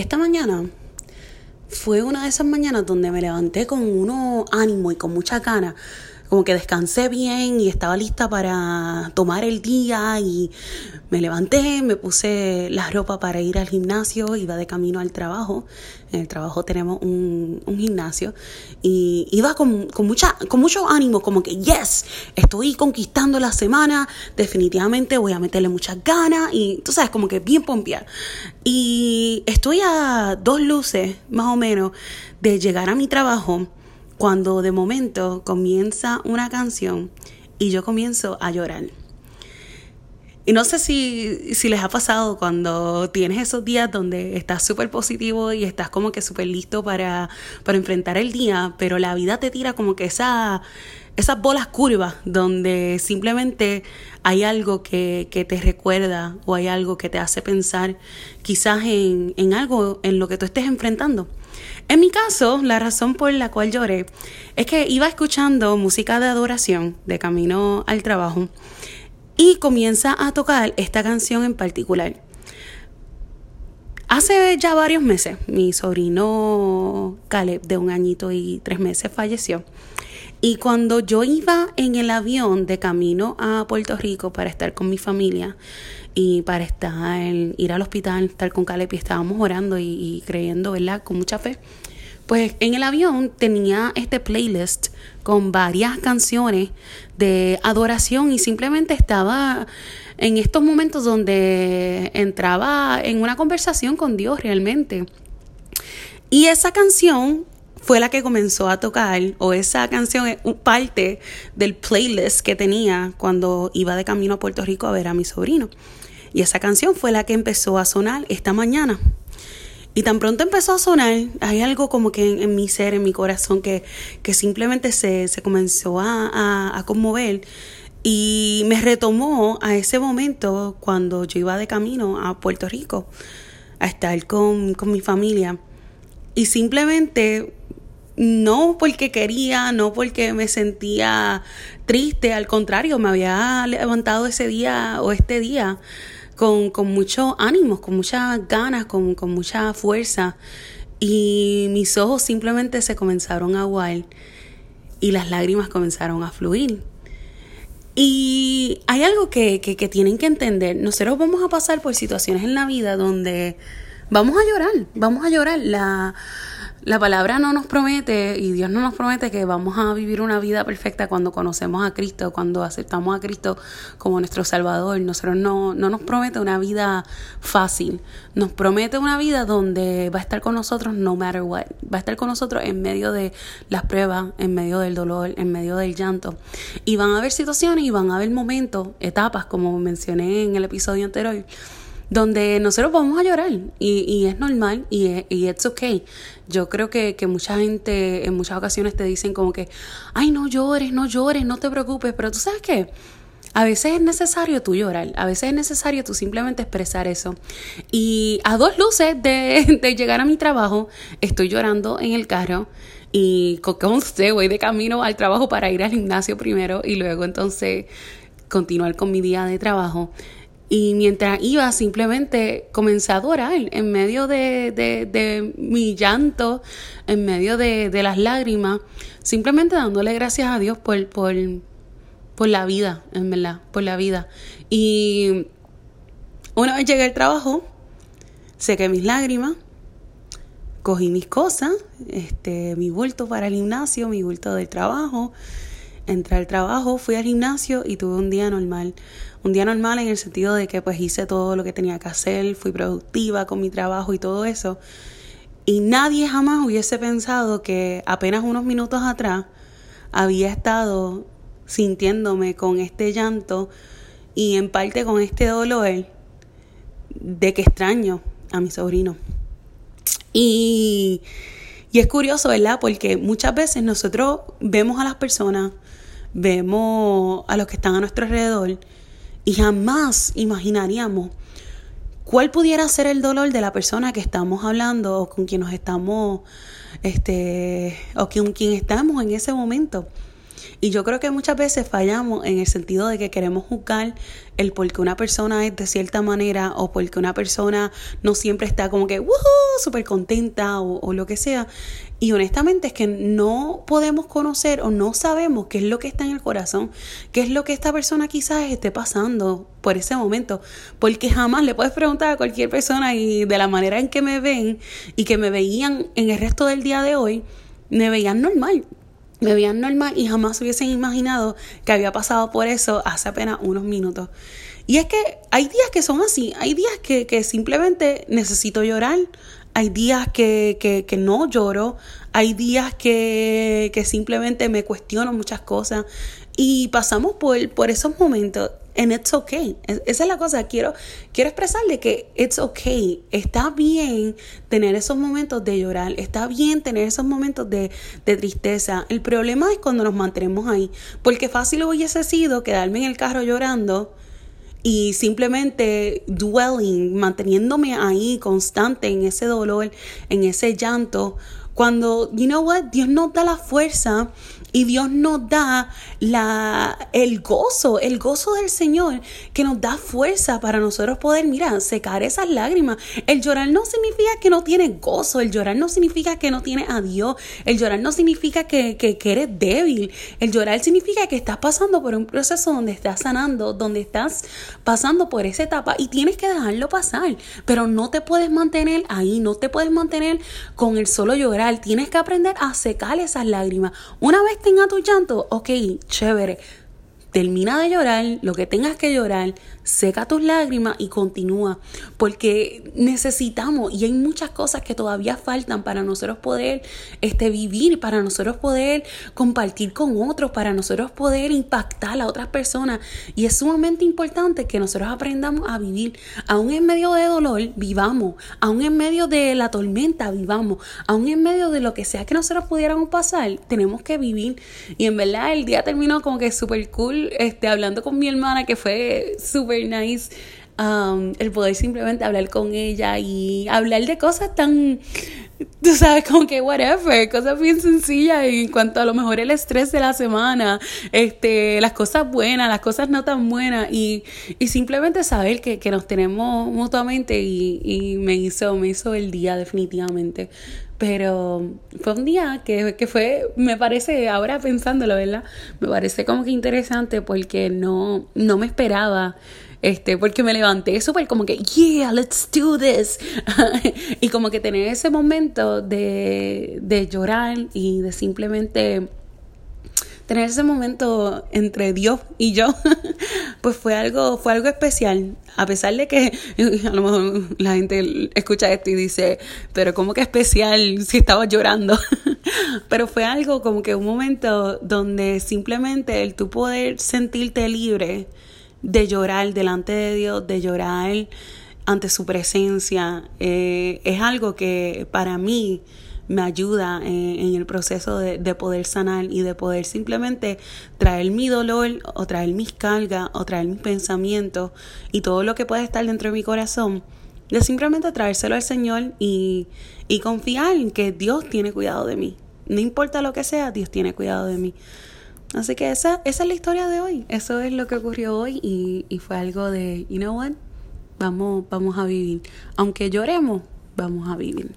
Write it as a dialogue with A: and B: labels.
A: esta mañana fue una de esas mañanas donde me levanté con uno ánimo y con mucha ganas como que descansé bien y estaba lista para tomar el día y me levanté, me puse la ropa para ir al gimnasio, iba de camino al trabajo, en el trabajo tenemos un, gimnasio y iba con, mucha, con mucho ánimo, como que yes, estoy conquistando la semana, definitivamente voy a meterle muchas ganas y tú sabes, como que bien pompear. Y estoy a dos luces más o menos de llegar a mi trabajo cuando de momento comienza una canción y yo comienzo a llorar. Y no sé si, si les ha pasado cuando tienes esos días donde estás súper positivo y estás como que súper listo para, para enfrentar el día, pero la vida te tira como que esa, esas bolas curvas donde simplemente hay algo que, que, te recuerda o hay algo que te hace pensar quizás en, en algo en lo que tú estés enfrentando. En mi caso, la razón por la cual lloré es que iba escuchando música de adoración de camino al trabajo y comienza a tocar esta canción en particular. Hace ya varios meses, mi sobrino Caleb, de un añito y tres meses, falleció. Y cuando yo iba en el avión de camino a Puerto Rico para estar con mi familia y para estar, ir al hospital, estar con Caleb y estábamos orando y, y creyendo, ¿verdad? Con mucha fe. Pues en el avión tenía este playlist con varias canciones de adoración y simplemente estaba en estos momentos donde entraba en una conversación con Dios realmente. Y esa canción fue la que comenzó a tocar, o esa canción es parte del playlist que tenía cuando iba de camino a Puerto Rico a ver a mi sobrino. Y esa canción fue la que empezó a sonar esta mañana. Y tan pronto empezó a sonar, hay algo como que en, mi ser, en mi corazón, que, que simplemente se, se comenzó a, a, conmover y me retomó a ese momento cuando yo iba de camino a Puerto Rico a estar con, con mi familia. Y simplemente no porque quería, no porque me sentía triste, al contrario, me había levantado ese día o este día con, con mucho ánimo, con muchas ganas, con, con mucha fuerza. Y mis ojos simplemente se comenzaron a aguar y las lágrimas comenzaron a fluir. Y hay algo que, que, que, tienen que entender. Nosotros vamos a pasar por situaciones en la vida donde vamos a llorar, vamos a llorar. La, la palabra no nos promete y Dios no nos promete que vamos a vivir una vida perfecta cuando conocemos a Cristo, cuando aceptamos a Cristo como nuestro Salvador. Nosotros no, no nos promete una vida fácil, nos promete una vida donde va a estar con nosotros no matter what, va a estar con nosotros en medio de las pruebas, en medio del dolor, en medio del llanto. Y van a haber situaciones y van a haber momentos, etapas, como mencioné en el episodio anterior donde nosotros vamos a llorar y, y es normal y, y it's okay. Yo creo que, que, mucha gente en muchas ocasiones te dicen como que, ay, no llores, no llores, no te preocupes, pero tú sabes qué. A veces es necesario tú llorar, a veces es necesario tú simplemente expresar eso. Y a dos luces de, llegar a mi trabajo, estoy llorando en el carro y con usted voy de camino al trabajo para ir al gimnasio primero y luego entonces continuar con mi día de trabajo. Y mientras iba, simplemente comencé a adorar en medio de, de, mi llanto, en medio de, las lágrimas, simplemente dándole gracias a Dios por, por, por la vida, en verdad, por la vida. Y una vez llegué al trabajo, sequé mis lágrimas, cogí mis cosas, este, mi bulto para el gimnasio, mi bulto del trabajo, entré al trabajo, fui al gimnasio y tuve un día normal. Un día normal en el sentido de que pues hice todo lo que tenía que hacer, fui productiva con mi trabajo y todo eso. Y nadie jamás hubiese pensado que apenas unos minutos atrás había estado sintiéndome con este llanto y en parte con este dolor de que extraño a mi sobrino. Y, y es curioso, ¿verdad? Porque muchas veces nosotros vemos a las personas vemos a los que están a nuestro alrededor y jamás imaginaríamos cuál pudiera ser el dolor de la persona que estamos hablando o con quien nos estamos, este, o con quien estamos en ese momento. Y yo creo que muchas veces fallamos en el sentido de que queremos juzgar el por qué una persona es de cierta manera o porque una persona no siempre está como que, súper contenta o, o lo que sea. Y honestamente es que no podemos conocer o no sabemos qué es lo que está en el corazón, qué es lo que esta persona quizás esté pasando por ese momento, porque jamás le puedes preguntar a cualquier persona y de la manera en que me ven y que me veían en el resto del día de hoy, me veían normal, me veían normal y jamás hubiesen imaginado que había pasado por eso hace apenas unos minutos. Y es que hay días que son así, hay días que, que simplemente necesito llorar, hay días que, que, que no lloro, hay días que, que, simplemente me cuestiono muchas cosas y pasamos por, por esos momentos. And it's okay. Esa es la cosa. Quiero, quiero expresarle que it's okay. Está bien tener esos momentos de llorar. Está bien tener esos momentos de, de tristeza. El problema es cuando nos mantenemos ahí. Porque fácil hubiese sido quedarme en el carro llorando y simplemente dwelling, manteniéndome ahí constante en ese dolor, en ese llanto, cuando, you know what, Dios nos da la fuerza y Dios nos da el gozo, el gozo del Señor que nos da fuerza para nosotros poder, mira, secar esas lágrimas. El llorar no significa que no tienes gozo, el llorar no significa que no tienes a Dios, el llorar no significa que eres débil, el llorar significa que estás pasando por un proceso donde estás sanando, donde estás pasando por esa etapa y tienes que dejarlo pasar, pero no te puedes mantener ahí, no te puedes mantener con el solo llorar, tienes que aprender a secar esas lágrimas. Una vez tenga tu llanto, ok, chévere. Termina de llorar lo que tengas que llorar, seca tus lágrimas y continúa, porque necesitamos y hay muchas cosas que todavía faltan para nosotros poder este, vivir, para nosotros poder compartir con otros, para nosotros poder impactar a otras personas. Y es sumamente importante que nosotros aprendamos a vivir, aún en medio de dolor, vivamos, aún en medio de la tormenta, vivamos, aún en medio de lo que sea que nosotros pudiéramos pasar, tenemos que vivir. Y en verdad el día terminó como que súper cool, este, hablando con mi hermana que fue súper nice um, el poder simplemente hablar con ella y hablar de cosas tan, tú sabes, como que whatever, cosas bien sencillas en cuanto a lo mejor el estrés de la semana, este, las cosas buenas, las cosas no tan buenas y, y simplemente saber que, que, nos tenemos mutuamente y, y me hizo, me hizo el día definitivamente. Pero fue un día que, que, fue, me parece, ahora pensándolo, ¿verdad? Me parece como que interesante porque no, no me esperaba este, porque me levanté súper como que, yeah, let's do this. y como que tener ese momento de, de llorar y de simplemente tener ese momento entre Dios y yo, pues fue algo, fue algo especial. A pesar de que a lo mejor la gente escucha esto y dice, pero ¿cómo que especial si estaba llorando? pero fue algo como que un momento donde simplemente el tú poder sentirte libre de llorar delante de Dios, de llorar ante su presencia, eh, es algo que para mí me ayuda en, el proceso de, de, poder sanar y de poder simplemente traer mi dolor o traer mis cargas o traer mis pensamientos y todo lo que puede estar dentro de mi corazón, de simplemente traérselo al Señor y, y confiar en que Dios tiene cuidado de mí. No importa lo que sea, Dios tiene cuidado de mí. Así que esa, esa es la historia de hoy. Eso es lo que ocurrió hoy y, y fue algo de, you know what, vamos, vamos a vivir. Aunque lloremos, vamos a vivir.